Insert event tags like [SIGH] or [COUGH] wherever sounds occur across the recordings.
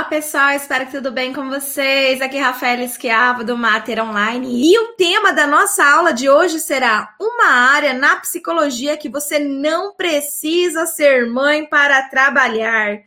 Olá, pessoal, espero que tudo bem com vocês. Aqui é Rafaela Esquiava do Mater Online. E o tema da nossa aula de hoje será uma área na psicologia que você não precisa ser mãe para trabalhar.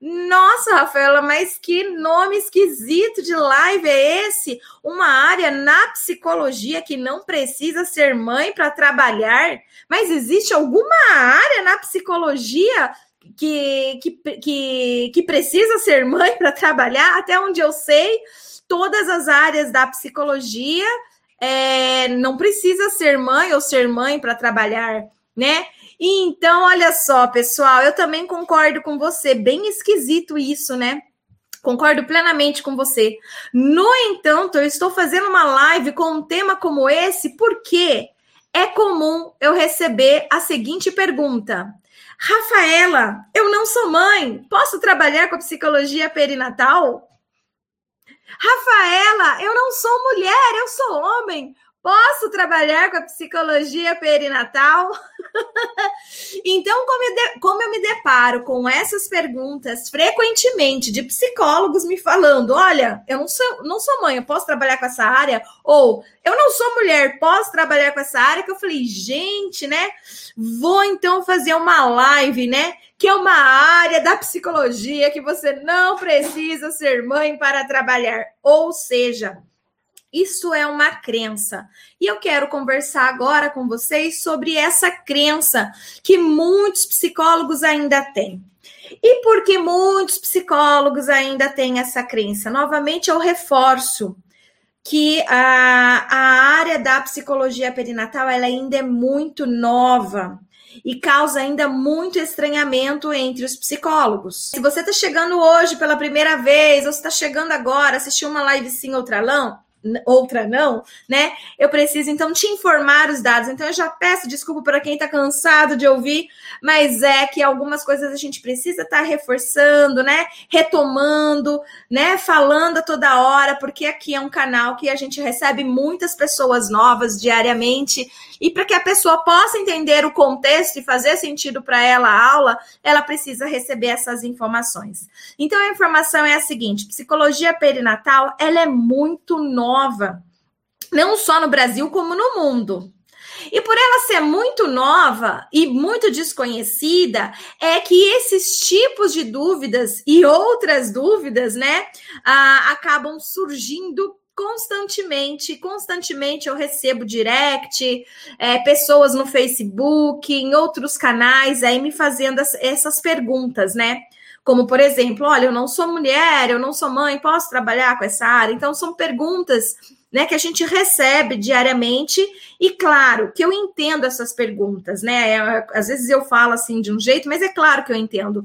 Nossa, Rafaela, mas que nome esquisito de live é esse? Uma área na psicologia que não precisa ser mãe para trabalhar? Mas existe alguma área na psicologia que, que, que, que precisa ser mãe para trabalhar? Até onde eu sei, todas as áreas da psicologia é, não precisa ser mãe ou ser mãe para trabalhar, né? Então, olha só, pessoal, eu também concordo com você. Bem esquisito isso, né? Concordo plenamente com você. No entanto, eu estou fazendo uma live com um tema como esse porque é comum eu receber a seguinte pergunta: Rafaela, eu não sou mãe, posso trabalhar com a psicologia perinatal? Rafaela, eu não sou mulher, eu sou homem. Posso trabalhar com a psicologia perinatal? [LAUGHS] então, como eu, de, como eu me deparo com essas perguntas frequentemente de psicólogos me falando: olha, eu não sou, não sou mãe, eu posso trabalhar com essa área? Ou eu não sou mulher, posso trabalhar com essa área? Que eu falei, gente, né? Vou então fazer uma live, né? Que é uma área da psicologia que você não precisa ser mãe para trabalhar. Ou seja, isso é uma crença. E eu quero conversar agora com vocês sobre essa crença que muitos psicólogos ainda têm. E por que muitos psicólogos ainda têm essa crença? Novamente, eu reforço que a, a área da psicologia perinatal ela ainda é muito nova e causa ainda muito estranhamento entre os psicólogos. Se você está chegando hoje pela primeira vez, ou está chegando agora, assistiu uma live sim, outra não, outra não, né? Eu preciso então te informar os dados. Então eu já peço desculpa para quem está cansado de ouvir, mas é que algumas coisas a gente precisa estar tá reforçando, né? Retomando, né? Falando a toda hora, porque aqui é um canal que a gente recebe muitas pessoas novas diariamente e para que a pessoa possa entender o contexto e fazer sentido para ela a aula, ela precisa receber essas informações. Então a informação é a seguinte: psicologia perinatal, ela é muito nova, não só no Brasil como no mundo. E por ela ser muito nova e muito desconhecida, é que esses tipos de dúvidas e outras dúvidas, né, ah, acabam surgindo constantemente, constantemente eu recebo direct, é, pessoas no Facebook, em outros canais, aí me fazendo as, essas perguntas, né? Como, por exemplo, olha, eu não sou mulher, eu não sou mãe, posso trabalhar com essa área? Então, são perguntas né, que a gente recebe diariamente, e claro que eu entendo essas perguntas, né? É, às vezes eu falo assim de um jeito, mas é claro que eu entendo.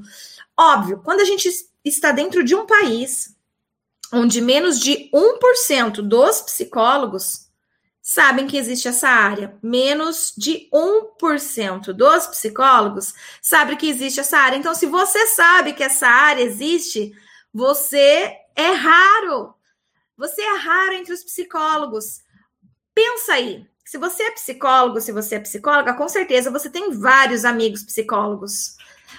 Óbvio, quando a gente está dentro de um país onde menos de 1% dos psicólogos sabem que existe essa área. Menos de 1% dos psicólogos sabem que existe essa área. Então, se você sabe que essa área existe, você é raro. Você é raro entre os psicólogos. Pensa aí. Se você é psicólogo, se você é psicóloga, com certeza você tem vários amigos psicólogos.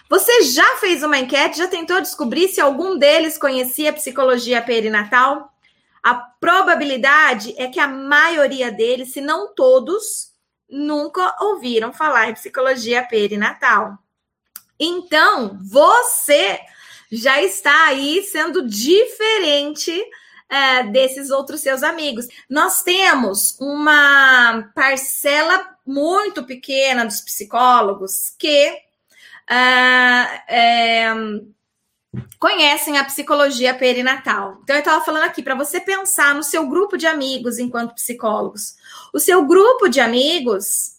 Você já fez uma enquete, já tentou descobrir se algum deles conhecia psicologia perinatal? A probabilidade é que a maioria deles, se não todos, nunca ouviram falar em psicologia perinatal. Então, você já está aí sendo diferente é, desses outros seus amigos. Nós temos uma parcela muito pequena dos psicólogos que ah, é, conhecem a psicologia perinatal. Então, eu estava falando aqui para você pensar no seu grupo de amigos enquanto psicólogos. O seu grupo de amigos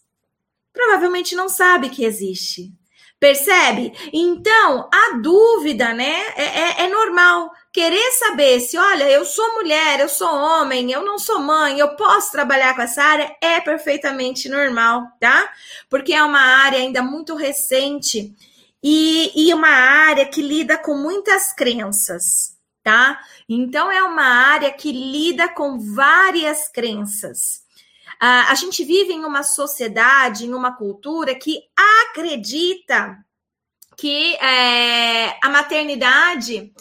provavelmente não sabe que existe. Percebe? Então, a dúvida, né, é, é, é normal querer saber se, olha, eu sou mulher, eu sou homem, eu não sou mãe, eu posso trabalhar com essa área, é perfeitamente normal, tá? Porque é uma área ainda muito recente e, e uma área que lida com muitas crenças, tá? Então, é uma área que lida com várias crenças. A gente vive em uma sociedade, em uma cultura que acredita que é, a maternidade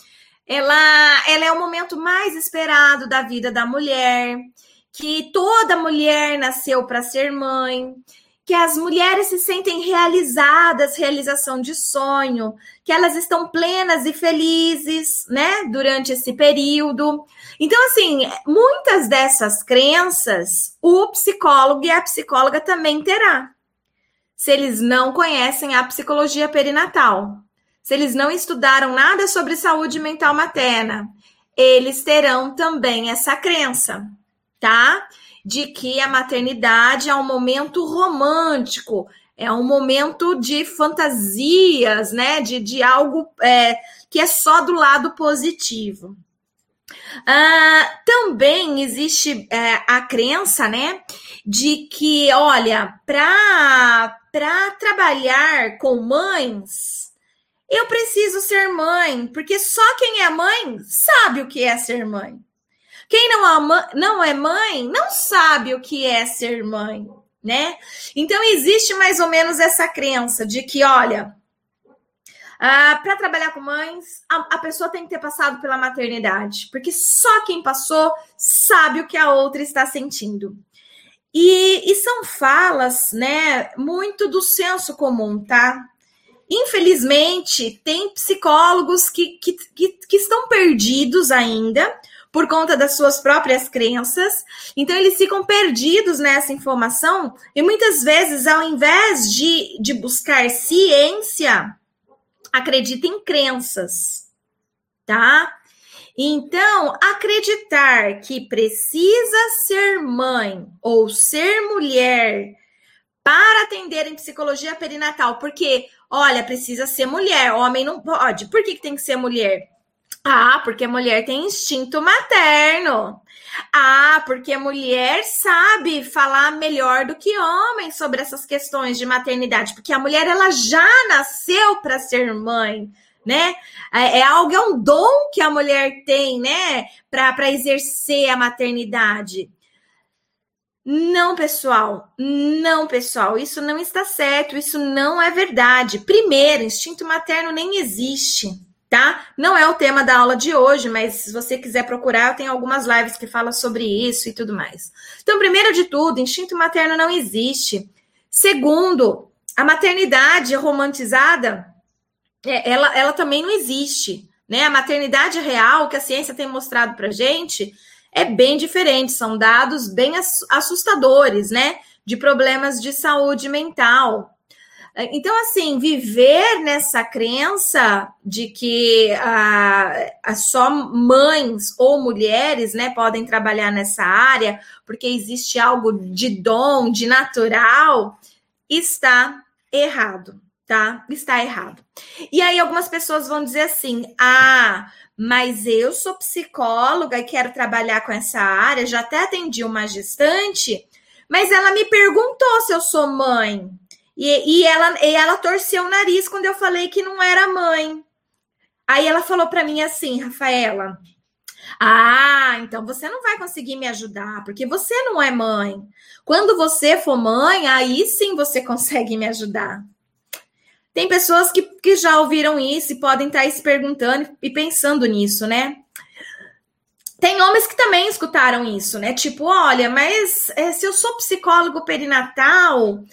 ela, ela é o momento mais esperado da vida da mulher, que toda mulher nasceu para ser mãe, que as mulheres se sentem realizadas, realização de sonho, que elas estão plenas e felizes, né, durante esse período. Então, assim, muitas dessas crenças, o psicólogo e a psicóloga também terá. Se eles não conhecem a psicologia perinatal, se eles não estudaram nada sobre saúde mental materna, eles terão também essa crença, tá? De que a maternidade é um momento romântico, é um momento de fantasias, né? De, de algo é, que é só do lado positivo. Ah, também existe é, a crença, né, de que, olha, para trabalhar com mães, eu preciso ser mãe, porque só quem é mãe sabe o que é ser mãe. Quem não, ama, não é mãe não sabe o que é ser mãe, né? Então existe mais ou menos essa crença de que, olha, ah, para trabalhar com mães, a, a, pessoa tem que ter passado pela maternidade, porque só quem passou sabe o que a outra está sentindo. E, e são falas, né, muito do senso comum, tá? Infelizmente, tem psicólogos que, que, que, que estão perdidos ainda, por conta das suas próprias crenças. Então, eles ficam perdidos nessa informação e muitas vezes, ao invés de, de buscar ciência, acredita em crenças, tá? Então, acreditar que precisa ser mãe ou ser mulher para atender em psicologia perinatal, porque, olha, precisa ser mulher, homem não pode. Por que, que tem que ser mulher? Ah, porque a mulher tem instinto materno. Ah, porque a mulher sabe falar melhor do que homem sobre essas questões de maternidade, porque a mulher ela já nasceu para ser mãe, né? É, é algo, é um dom que a mulher tem, né, para exercer a maternidade. Não, pessoal, não, pessoal, isso não está certo, isso não é verdade. Primeiro, instinto materno nem existe tá? Não é o tema da aula de hoje, mas se você quiser procurar, eu tenho algumas lives que falam sobre isso e tudo mais. Então, primeiro de tudo, instinto materno não existe. Segundo, a maternidade romantizada, é, ela, ela também não existe, né? A maternidade real, que a ciência tem mostrado pra gente, é bem diferente, são dados bem assustadores, né? De problemas de saúde mental, então, assim, viver nessa crença de que a, a só mães ou mulheres né, podem trabalhar nessa área, porque existe algo de dom, de natural, está errado, tá? Está errado. E aí, algumas pessoas vão dizer assim: ah, mas eu sou psicóloga e quero trabalhar com essa área, já até atendi uma gestante, mas ela me perguntou se eu sou mãe. E, e, ela, e ela torceu o nariz quando eu falei que não era mãe. Aí ela falou para mim assim, Rafaela. Ah, então você não vai conseguir me ajudar, porque você não é mãe. Quando você for mãe, aí sim você [LAUGHS] consegue me ajudar. Tem pessoas que, que já ouviram isso e podem estar se perguntando e pensando nisso, né? Tem homens que também escutaram isso, né? Tipo, olha, mas é, se eu sou psicólogo perinatal,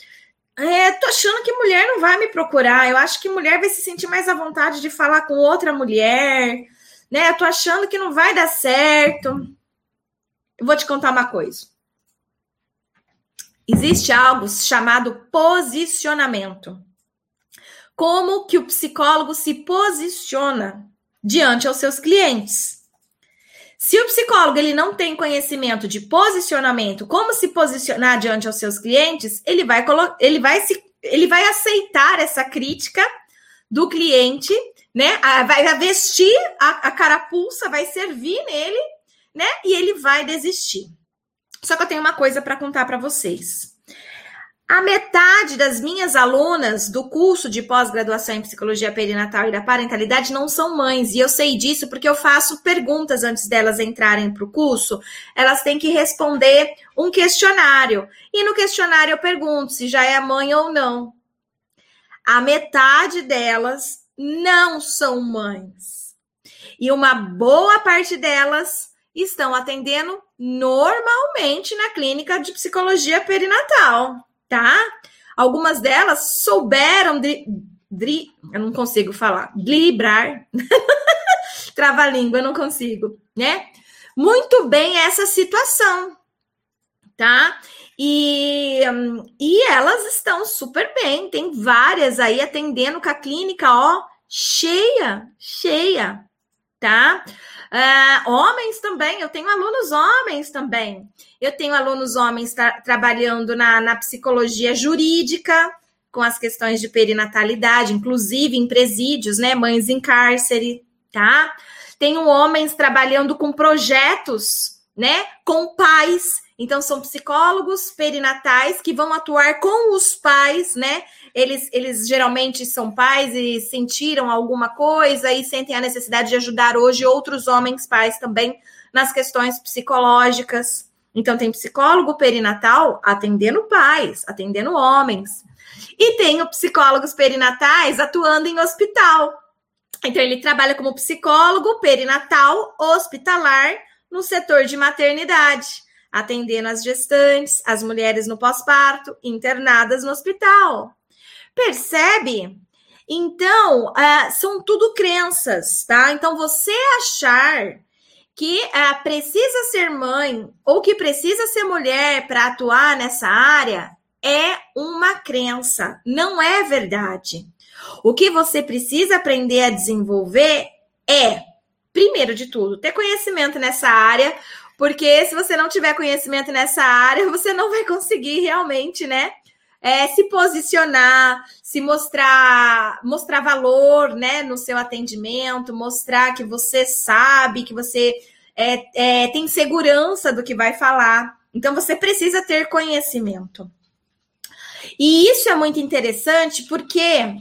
é, tô achando que mulher não vai me procurar. Eu acho que mulher vai se sentir mais à vontade de falar com outra mulher, né? Eu tô achando que não vai dar certo. Eu vou te contar uma coisa. Existe algo chamado posicionamento. Como que o psicólogo se posiciona diante aos seus clientes? Se o psicólogo ele não tem conhecimento de posicionamento, como se posicionar diante aos seus clientes, ele vai ele vai se ele vai aceitar essa crítica do cliente, né? Vai vestir a, a carapuça, vai servir nele, né? E ele vai desistir. Só que eu tenho uma coisa para contar para vocês. A metade das minhas alunas do curso de pós-graduação em psicologia perinatal e da parentalidade não são mães, e eu sei disso porque eu faço perguntas antes delas entrarem para o curso. Elas têm que responder um questionário, e no questionário eu pergunto se já é mãe ou não. A metade delas não são mães. E uma boa parte delas estão atendendo normalmente na clínica de psicologia perinatal, tá? Algumas delas souberam de, eu não consigo falar, driblar, [LAUGHS] trava-língua, eu não consigo, né? Muito bem essa situação, tá? E, e elas estão super bem, tem várias aí atendendo com a clínica, ó, cheia, cheia, tá? Uh, homens também, eu tenho alunos homens também. Eu tenho alunos homens tra trabalhando na, na psicologia jurídica, com as questões de perinatalidade, inclusive em presídios, né? Mães em cárcere, tá? Tenho homens trabalhando com projetos, né? Com pais então, são psicólogos perinatais que vão atuar com os pais, né? Eles, eles geralmente são pais e sentiram alguma coisa e sentem a necessidade de ajudar hoje outros homens pais também nas questões psicológicas. Então, tem psicólogo perinatal atendendo pais, atendendo homens. E tem psicólogos perinatais atuando em hospital. Então, ele trabalha como psicólogo perinatal hospitalar no setor de maternidade atendendo as gestantes, as mulheres no pós-parto, internadas no hospital. Percebe? Então, uh, são tudo crenças, tá? Então, você achar que uh, precisa ser mãe ou que precisa ser mulher para atuar nessa área é uma crença, não é verdade. O que você precisa aprender a desenvolver é, primeiro de tudo, ter conhecimento nessa área, porque se você não tiver conhecimento nessa área, [LAUGHS] você não vai conseguir realmente, né? É, se posicionar, se mostrar, mostrar valor, né, no seu atendimento, mostrar que você sabe, que você é, é, tem segurança do que vai falar. Então, você precisa ter conhecimento. E isso é muito interessante porque,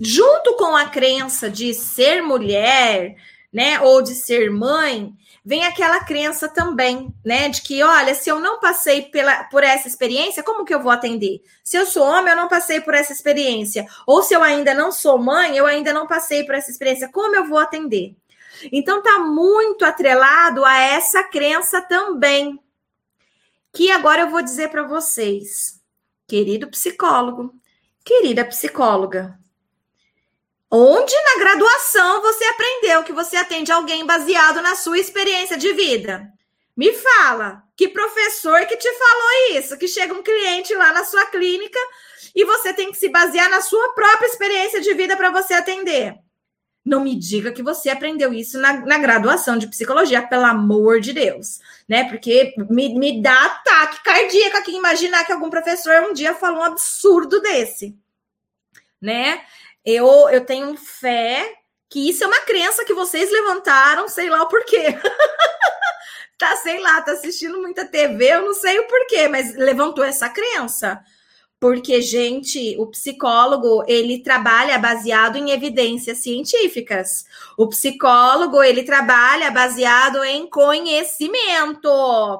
junto com a crença de ser mulher, né, ou de ser mãe, vem aquela crença também, né, de que, olha, se eu não passei pela, por essa experiência, como que eu vou atender? Se eu sou homem, eu não passei por essa experiência. Ou se eu ainda não sou mãe, eu ainda não passei por essa experiência, como eu vou atender? Então tá muito atrelado a essa crença também. Que agora eu vou dizer para vocês, querido psicólogo, querida psicóloga, Onde na graduação você aprendeu que você atende alguém baseado na sua experiência de vida? Me fala, que professor que te falou isso? Que chega um cliente lá na sua clínica e você tem que se basear na sua própria experiência de vida para você atender. Não me diga que você aprendeu isso na, na, graduação de psicologia, pelo amor de Deus, né? Porque me, me dá ataque cardíaco aqui imaginar que algum professor um dia falou um absurdo desse, né? Eu, eu tenho fé que isso é uma crença que vocês levantaram, sei lá o porquê. [LAUGHS] tá, sei lá, tá assistindo muita TV, eu não sei o porquê, mas levantou essa crença. Porque, gente, o psicólogo, ele trabalha baseado em evidências científicas. O psicólogo, ele trabalha baseado em conhecimento,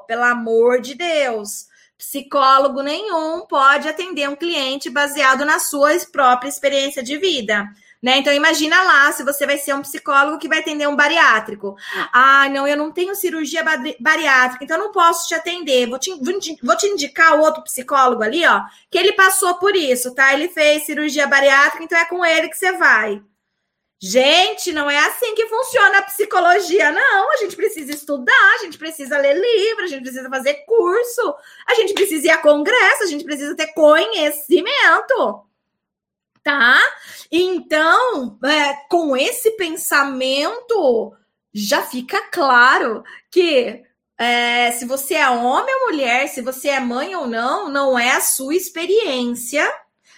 pelo amor de Deus. Psicólogo nenhum pode atender um cliente baseado na sua própria experiência de vida. Né? Então, imagina lá se você vai ser um psicólogo que vai atender um bariátrico. Ah, não, eu não tenho cirurgia bariátrica, então não posso te atender. Vou te, vou te indicar outro psicólogo ali, ó, que ele passou por isso, tá? Ele fez cirurgia bariátrica, então é com ele que você vai. Gente, não é assim que funciona a psicologia, não. A gente precisa estudar, a gente precisa ler livro, a gente precisa fazer curso, a gente precisa ir a congresso, a gente precisa ter conhecimento. Tá? Então, é, com esse pensamento, já fica claro que é, se você é homem ou mulher, se você é mãe ou não, não é a sua experiência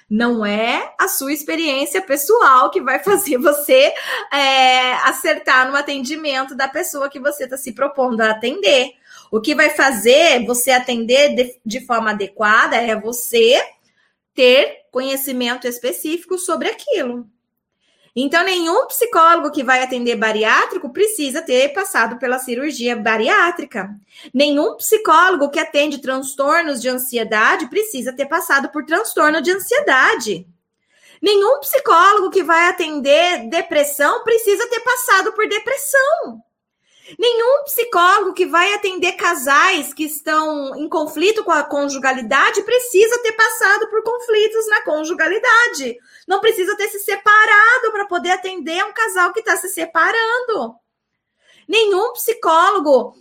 não é a sua experiência pessoal que vai fazer [LAUGHS] você é, acertar no atendimento da pessoa que você está se propondo a atender. O que vai fazer você atender de, de forma adequada é você ter conhecimento específico sobre aquilo. Então, nenhum psicólogo que vai atender bariátrico precisa ter passado pela cirurgia bariátrica. Nenhum psicólogo que atende transtornos de ansiedade precisa ter passado por transtorno de ansiedade. Nenhum psicólogo que vai atender depressão precisa ter passado por depressão. Nenhum psicólogo que vai atender casais que estão em conflito com a conjugalidade precisa ter passado por conflitos na conjugalidade. Não precisa ter se separado para poder atender um casal que está se separando. Nenhum psicólogo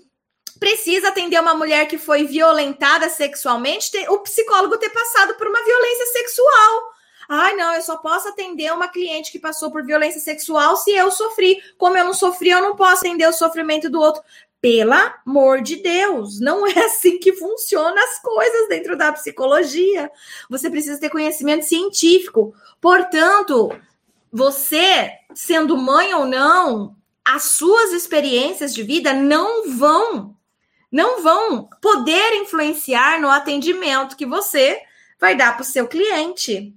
precisa atender uma mulher que foi violentada sexualmente, o psicólogo ter passado por uma violência sexual. Ai, não, eu só posso atender uma cliente que passou por violência sexual se eu sofri. Como eu não sofri, eu não posso atender o sofrimento do outro. Pelo amor de Deus, não é assim que funcionam as coisas dentro da psicologia. Você precisa ter conhecimento científico. Portanto, você, sendo mãe ou não, as suas experiências de vida não vão não vão poder influenciar no atendimento que você vai dar para o seu cliente.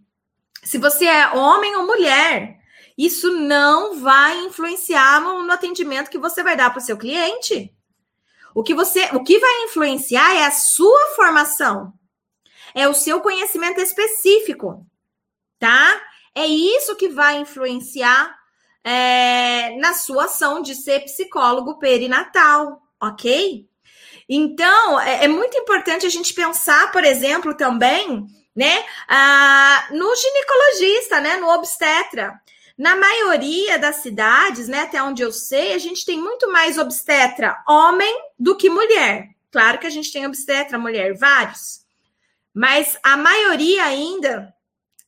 Se você é homem ou mulher, isso não vai influenciar no, no atendimento que você vai dar para o seu cliente. O que você, o que vai influenciar é a sua formação, é o seu conhecimento específico, tá? É isso que vai influenciar é, na sua ação de ser psicólogo perinatal, ok? Então, é, é muito importante a gente pensar, por exemplo, também, né, ah, no ginecologista, né, no obstetra. Na maioria das cidades, né, até onde eu sei, a gente tem muito mais obstetra homem do que mulher. Claro que a gente tem obstetra mulher, vários. Mas a maioria ainda,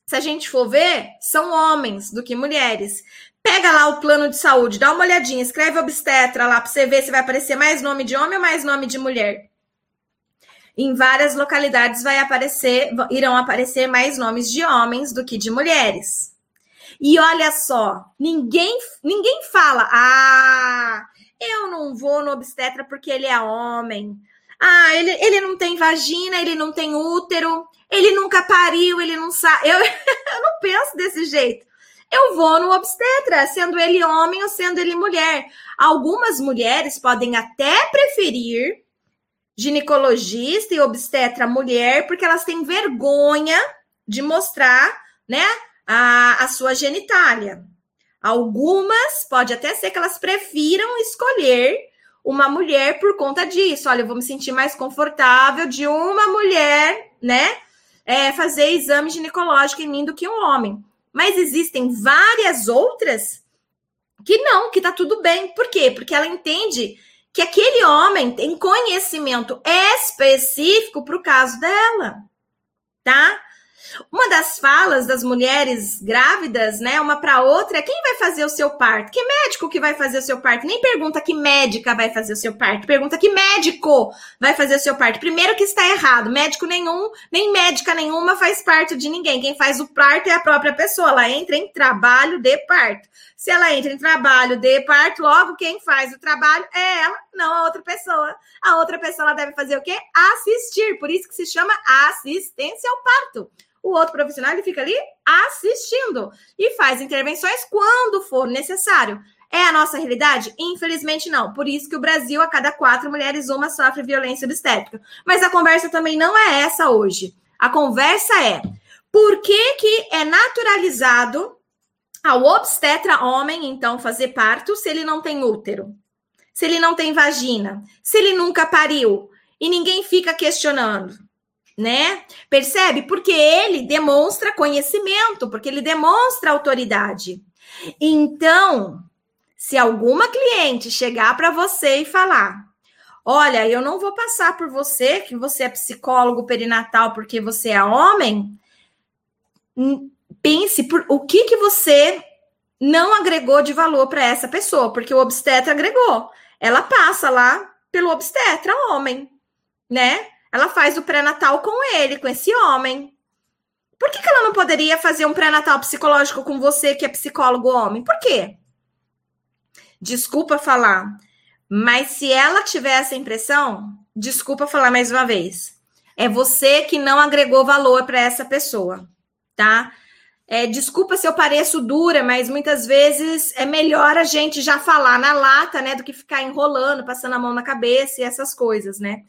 se a gente for ver, são homens do que mulheres. Pega lá o plano de saúde, dá uma olhadinha, escreve obstetra lá para você ver se vai aparecer mais nome de homem ou mais nome de mulher. Em várias localidades vai aparecer, irão aparecer mais nomes de homens do que de mulheres. E olha só, ninguém ninguém fala: "Ah, eu não vou no obstetra porque ele é homem. Ah, ele, ele não tem vagina, ele não tem útero, ele nunca pariu, ele não sabe". [LAUGHS] Eu, eu não penso desse jeito eu vou no obstetra, sendo ele homem ou sendo ele mulher. Algumas mulheres podem até preferir ginecologista e obstetra mulher, porque elas têm vergonha de mostrar, né, a, a sua genitália. Algumas, pode até ser que elas prefiram escolher uma mulher por conta disso. Olha, eu vou me sentir mais confortável de uma mulher, né, é, fazer exame ginecológico em mim do que um homem. Mas existem várias outras que não, que tá tudo bem. Por quê? Porque ela entende que aquele homem tem conhecimento específico para o caso dela, tá? Uma das falas das mulheres grávidas, né, uma para outra, é quem vai fazer o seu parto? Que médico que vai fazer o seu parto? Nem pergunta que médica vai fazer o seu parto, pergunta que médico vai fazer o seu parto. Primeiro que está errado, médico nenhum, nem médica nenhuma faz parto de ninguém. Quem faz o parto é a própria pessoa, ela entra em trabalho de parto. Se ela entra em trabalho de parto, logo quem faz o trabalho é ela, não a outra pessoa. A outra pessoa ela deve fazer o quê? Assistir. Por isso que se chama assistência ao parto o outro profissional ele fica ali assistindo e faz intervenções quando for necessário. É a nossa realidade? Infelizmente não. Por isso que o Brasil, a cada quatro mulheres, uma sofre violência obstétrica. Mas a conversa também não é essa hoje. A conversa é por que, que é naturalizado ao obstetra homem, então, fazer parto se ele não tem útero? Se ele não tem vagina? Se ele nunca pariu? E ninguém fica questionando né? Percebe? Porque ele demonstra conhecimento, porque ele demonstra autoridade. Então, se alguma cliente chegar para você e falar: Olha, eu não vou passar por você, que você é psicólogo perinatal porque você é homem. Hum, pense por o que que você não agregou de valor para essa pessoa, porque o obstetra agregou. Ela passa lá pelo obstetra homem, né? Ela faz o pré-natal com ele, com esse homem. Por que, que ela não poderia fazer um pré-natal psicológico com você, que é psicólogo homem? Por quê? Desculpa falar, mas se ela tiver essa impressão, desculpa falar mais uma vez. É você que não agregou valor para essa pessoa, tá? É, desculpa se eu pareço dura, mas muitas vezes é melhor a gente já falar na lata, né, do que ficar enrolando, passando a mão na cabeça e essas coisas, né?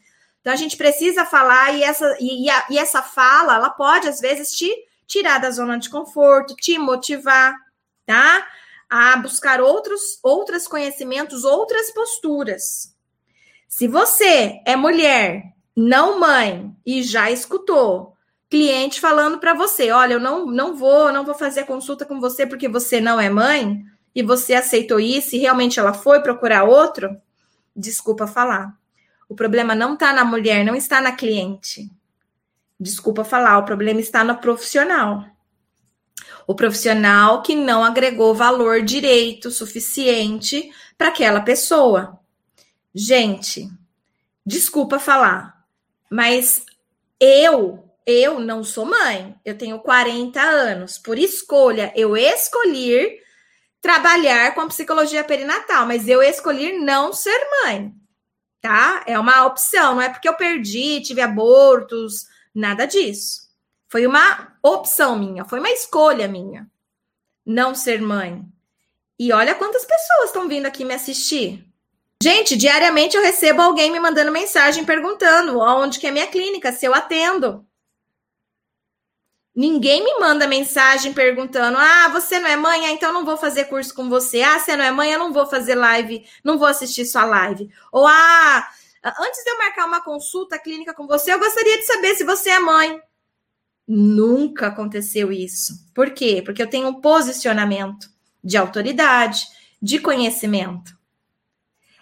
Então a gente precisa falar e essa, e, a, e essa fala, ela pode às vezes te, tirar da zona de conforto, te motivar, tá? A buscar outros, outros conhecimentos, outras posturas. Se você é mulher, não mãe, e já escutou cliente falando para você: olha, eu não, não vou, não vou fazer consulta com você porque você não é mãe, e você aceitou isso e realmente ela foi procurar outro, desculpa falar. O problema não está na mulher, não está na cliente. Desculpa falar, o problema está no profissional. O profissional que não agregou valor direito suficiente para aquela pessoa. Gente, desculpa falar, mas eu eu não sou mãe, eu tenho 40 anos. Por escolha, eu escolhi trabalhar com a psicologia perinatal, mas eu escolhi não ser mãe, tá? É uma opção, não é porque eu perdi, tive abortos, nada disso. Foi uma opção minha, foi uma escolha minha não ser mãe. E olha quantas pessoas estão vindo aqui me assistir. Gente, diariamente eu recebo alguém me mandando mensagem perguntando onde que é minha clínica, se eu atendo. Ninguém me manda mensagem perguntando: ah, você não é mãe, ah, então não vou fazer curso com você. Ah, você não é mãe, eu não vou fazer live, não vou assistir sua live. Ou ah, antes de eu marcar uma consulta clínica com você, eu gostaria de saber se você é mãe. Nunca aconteceu isso. Por quê? Porque eu tenho um posicionamento de autoridade, de conhecimento.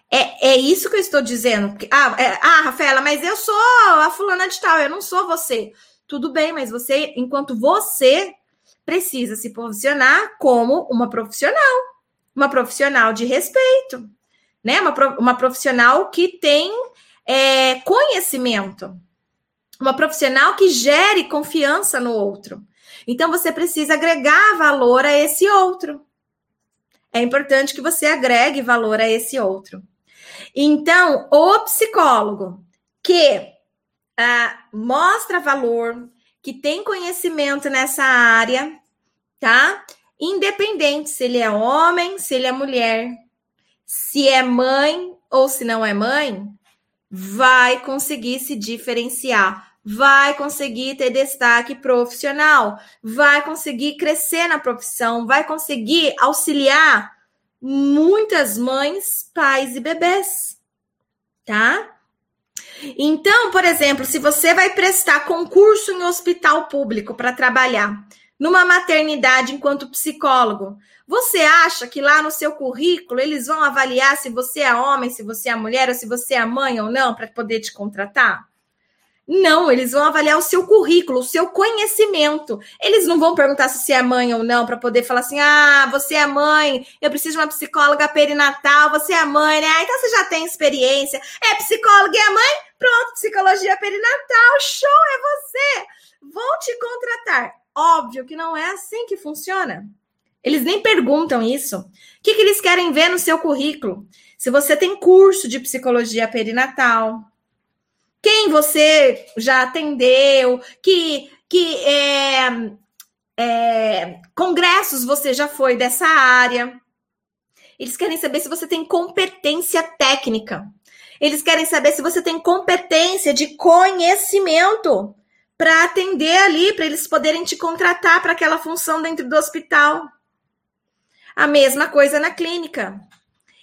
É, é isso que eu estou dizendo. Ah, é, ah, Rafaela, mas eu sou a fulana de tal, eu não sou você. Tudo bem, mas você, enquanto você precisa se posicionar como uma profissional, uma profissional de respeito, né? Uma, uma profissional que tem é, conhecimento, uma profissional que gere confiança no outro. Então você precisa agregar valor a esse outro. É importante que você agregue valor a esse outro. Então, o psicólogo que uh, mostra valor, que tem conhecimento nessa área, tá? Independente se ele é homem, se ele é mulher, se é mãe ou se não é mãe, vai conseguir se diferenciar, vai conseguir ter destaque profissional, vai conseguir crescer na profissão, vai conseguir auxiliar muitas mães, pais e bebês, tá? Então, por exemplo, se você vai prestar concurso em hospital público para trabalhar numa maternidade enquanto psicólogo, você acha que lá no seu currículo eles vão avaliar se você é homem, se você é mulher, ou se você é mãe ou não, para poder te contratar? Não, eles vão avaliar o seu currículo, o seu conhecimento. Eles não vão perguntar se você é mãe ou não, para poder falar assim: ah, você é mãe, eu preciso de uma psicóloga perinatal, você é mãe, né? Ah, então você já tem experiência. É psicóloga e é mãe? Pronto, psicologia perinatal, show, é você. Vou te contratar. Óbvio que não é assim que funciona. Eles nem perguntam isso. O que, que eles querem ver no seu currículo? Se você tem curso de psicologia perinatal, quem você já atendeu, que, que é, é, congressos você já foi dessa área. Eles querem saber se você tem competência técnica. Eles querem saber se você tem competência de conhecimento para atender ali, para eles poderem te contratar para aquela função dentro do hospital. A mesma coisa na clínica.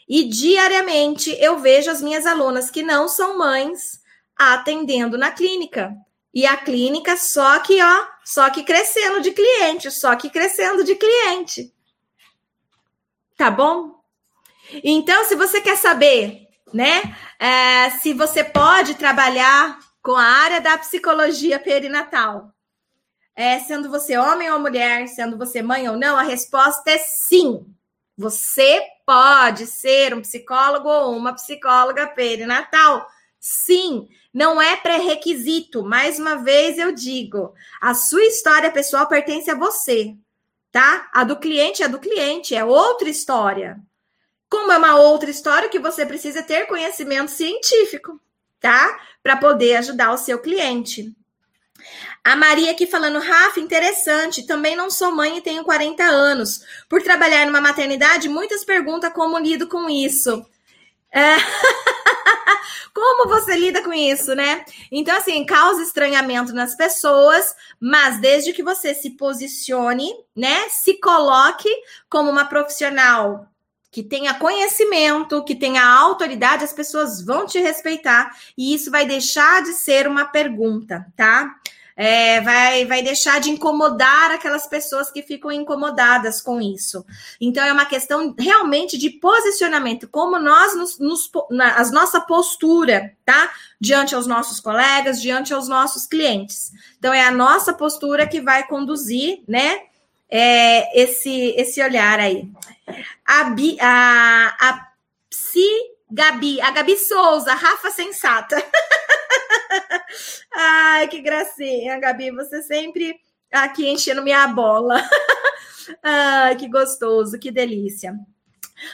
E diariamente eu vejo as minhas alunas que não são mães atendendo na clínica. E a clínica só que, ó, só que crescendo de cliente, só que crescendo de cliente. Tá bom? Então, se você quer saber, né, é, se você pode trabalhar com a área da psicologia perinatal, é, sendo você homem ou mulher, sendo você mãe ou não, a resposta é sim. Você pode ser um psicólogo ou uma psicóloga perinatal. Sim, não é pré-requisito. Mais uma vez eu digo, a sua história pessoal pertence a você, tá? A do cliente é do cliente, é outra história. Como é uma outra história que você precisa ter conhecimento científico, tá? Para poder ajudar o seu cliente. A Maria aqui falando, Rafa, interessante. Também não sou mãe e tenho 40 anos. Por trabalhar numa maternidade, muitas perguntam como lido com isso. É... [LAUGHS] [LAUGHS] Como você lida com isso, né? Então, assim, causa estranhamento nas pessoas, mas desde que você se posicione, né? Se coloque como uma profissional que tenha conhecimento, que tenha autoridade, as pessoas vão te respeitar e isso vai deixar de ser uma pergunta, tá? É, vai, vai deixar de incomodar aquelas pessoas que ficam incomodadas com isso. Então, é uma questão realmente de posicionamento, como nós nos, nos na, nossa postura, tá? Diante aos nossos colegas, diante aos nossos clientes. Então, é a nossa postura que vai conduzir, né? É, esse, esse olhar aí. A, Bi, a, a Psi Gabi, a Gabi Souza, Rafa Sensata. [LAUGHS] Ai, que gracinha, Gabi. Você sempre aqui enchendo minha bola. [LAUGHS] Ai, que gostoso, que delícia.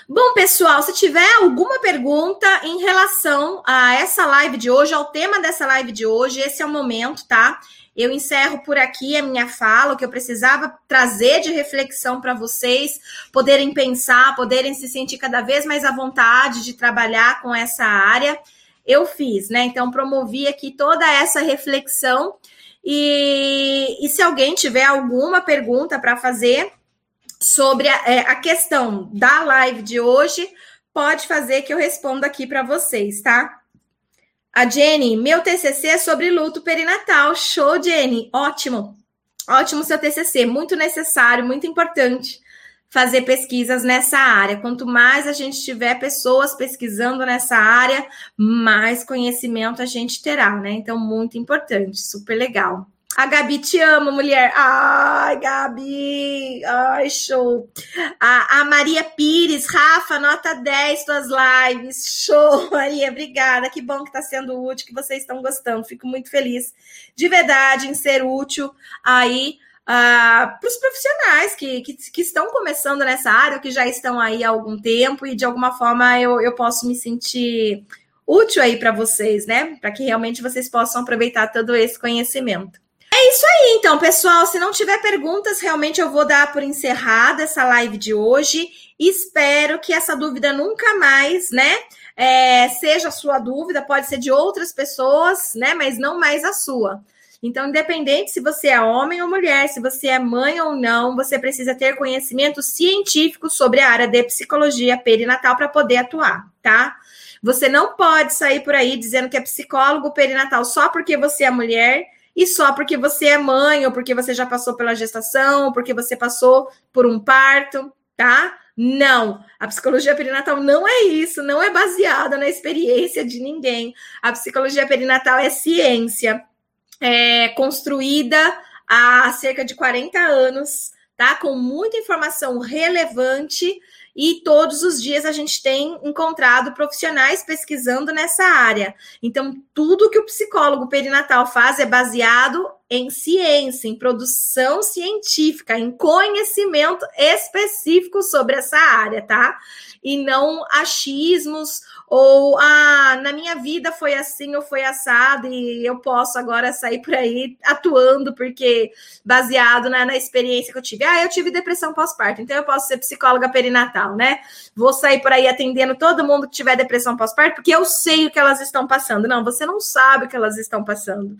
Bom, pessoal, se tiver alguma pergunta em relação a essa live de hoje, ao tema dessa live de hoje, esse é o momento, tá? Eu encerro por aqui a minha fala, o que eu precisava trazer de reflexão para vocês, poderem pensar, poderem se sentir cada vez mais à vontade de trabalhar com essa área eu fiz, né? Então, promovi aqui toda essa reflexão. E, e se alguém tiver alguma pergunta para fazer sobre a, é, a questão da live de hoje, pode fazer que eu responda aqui para vocês, tá? A Jenny, meu TCC é sobre luto perinatal. Show, Jenny. Ótimo. Ótimo seu TCC, muito necessário, muito importante fazer pesquisas nessa área. Quanto mais a gente tiver pessoas pesquisando nessa área, mais conhecimento a gente terá, né? Então, muito importante, super legal. A Gabi te ama, mulher. Ai, Gabi. Ai, show. A, a, Maria Pires, Rafa, nota 10 tuas lives. Show, [LAUGHS] Maria. Obrigada. Que bom que está sendo útil, que vocês estão gostando. Fico muito feliz de verdade em ser útil aí ah, para os profissionais que, que, que, estão começando nessa área, que já estão aí há algum tempo, e de alguma forma eu, eu posso me sentir útil aí para vocês, né? Para que realmente vocês possam aproveitar todo esse conhecimento. É isso aí, então, pessoal. Se não tiver perguntas, realmente eu vou dar por encerrada essa live de hoje. Espero que essa dúvida nunca mais, né? É, seja a sua dúvida, pode ser de outras pessoas, né? Mas não mais a sua. Então, independente se você é homem ou mulher, se você é mãe ou não, você precisa ter conhecimento científico sobre a área de psicologia perinatal para poder atuar, tá? Você não pode sair por aí dizendo que é psicólogo perinatal só porque você é mulher e só porque você é mãe, ou porque você já passou pela gestação, ou porque você passou por um parto, tá? Não, a psicologia perinatal não é isso, não é baseada na experiência de ninguém. A psicologia perinatal é ciência é, construída há cerca de 40 anos, tá? Com muita informação relevante e todos os dias a gente tem encontrado profissionais pesquisando nessa área. Então, tudo que o psicólogo perinatal faz é baseado em ciência, em produção científica, em conhecimento específico sobre essa área, tá? E não achismos ou ah, na minha vida foi assim ou foi assado e eu posso agora sair por aí atuando porque baseado na, na experiência que eu tive. Ah, eu tive depressão pós-parto, então eu posso ser psicóloga perinatal, né? Vou sair por aí atendendo todo mundo que tiver depressão pós-parto porque eu sei o que elas estão passando. Não, você não sabe o que elas estão passando.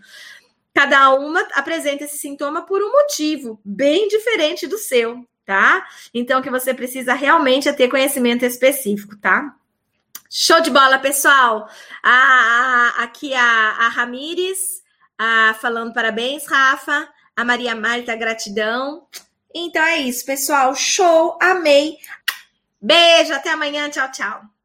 Cada uma apresenta esse sintoma por um motivo bem diferente do seu, tá? Então, que você precisa realmente é ter conhecimento específico, tá? Show de bola, pessoal. A, a, aqui a, a Ramires a, falando parabéns, Rafa. A Maria Marta, gratidão. Então é isso, pessoal. Show, amei. Beijo, até amanhã. Tchau, tchau.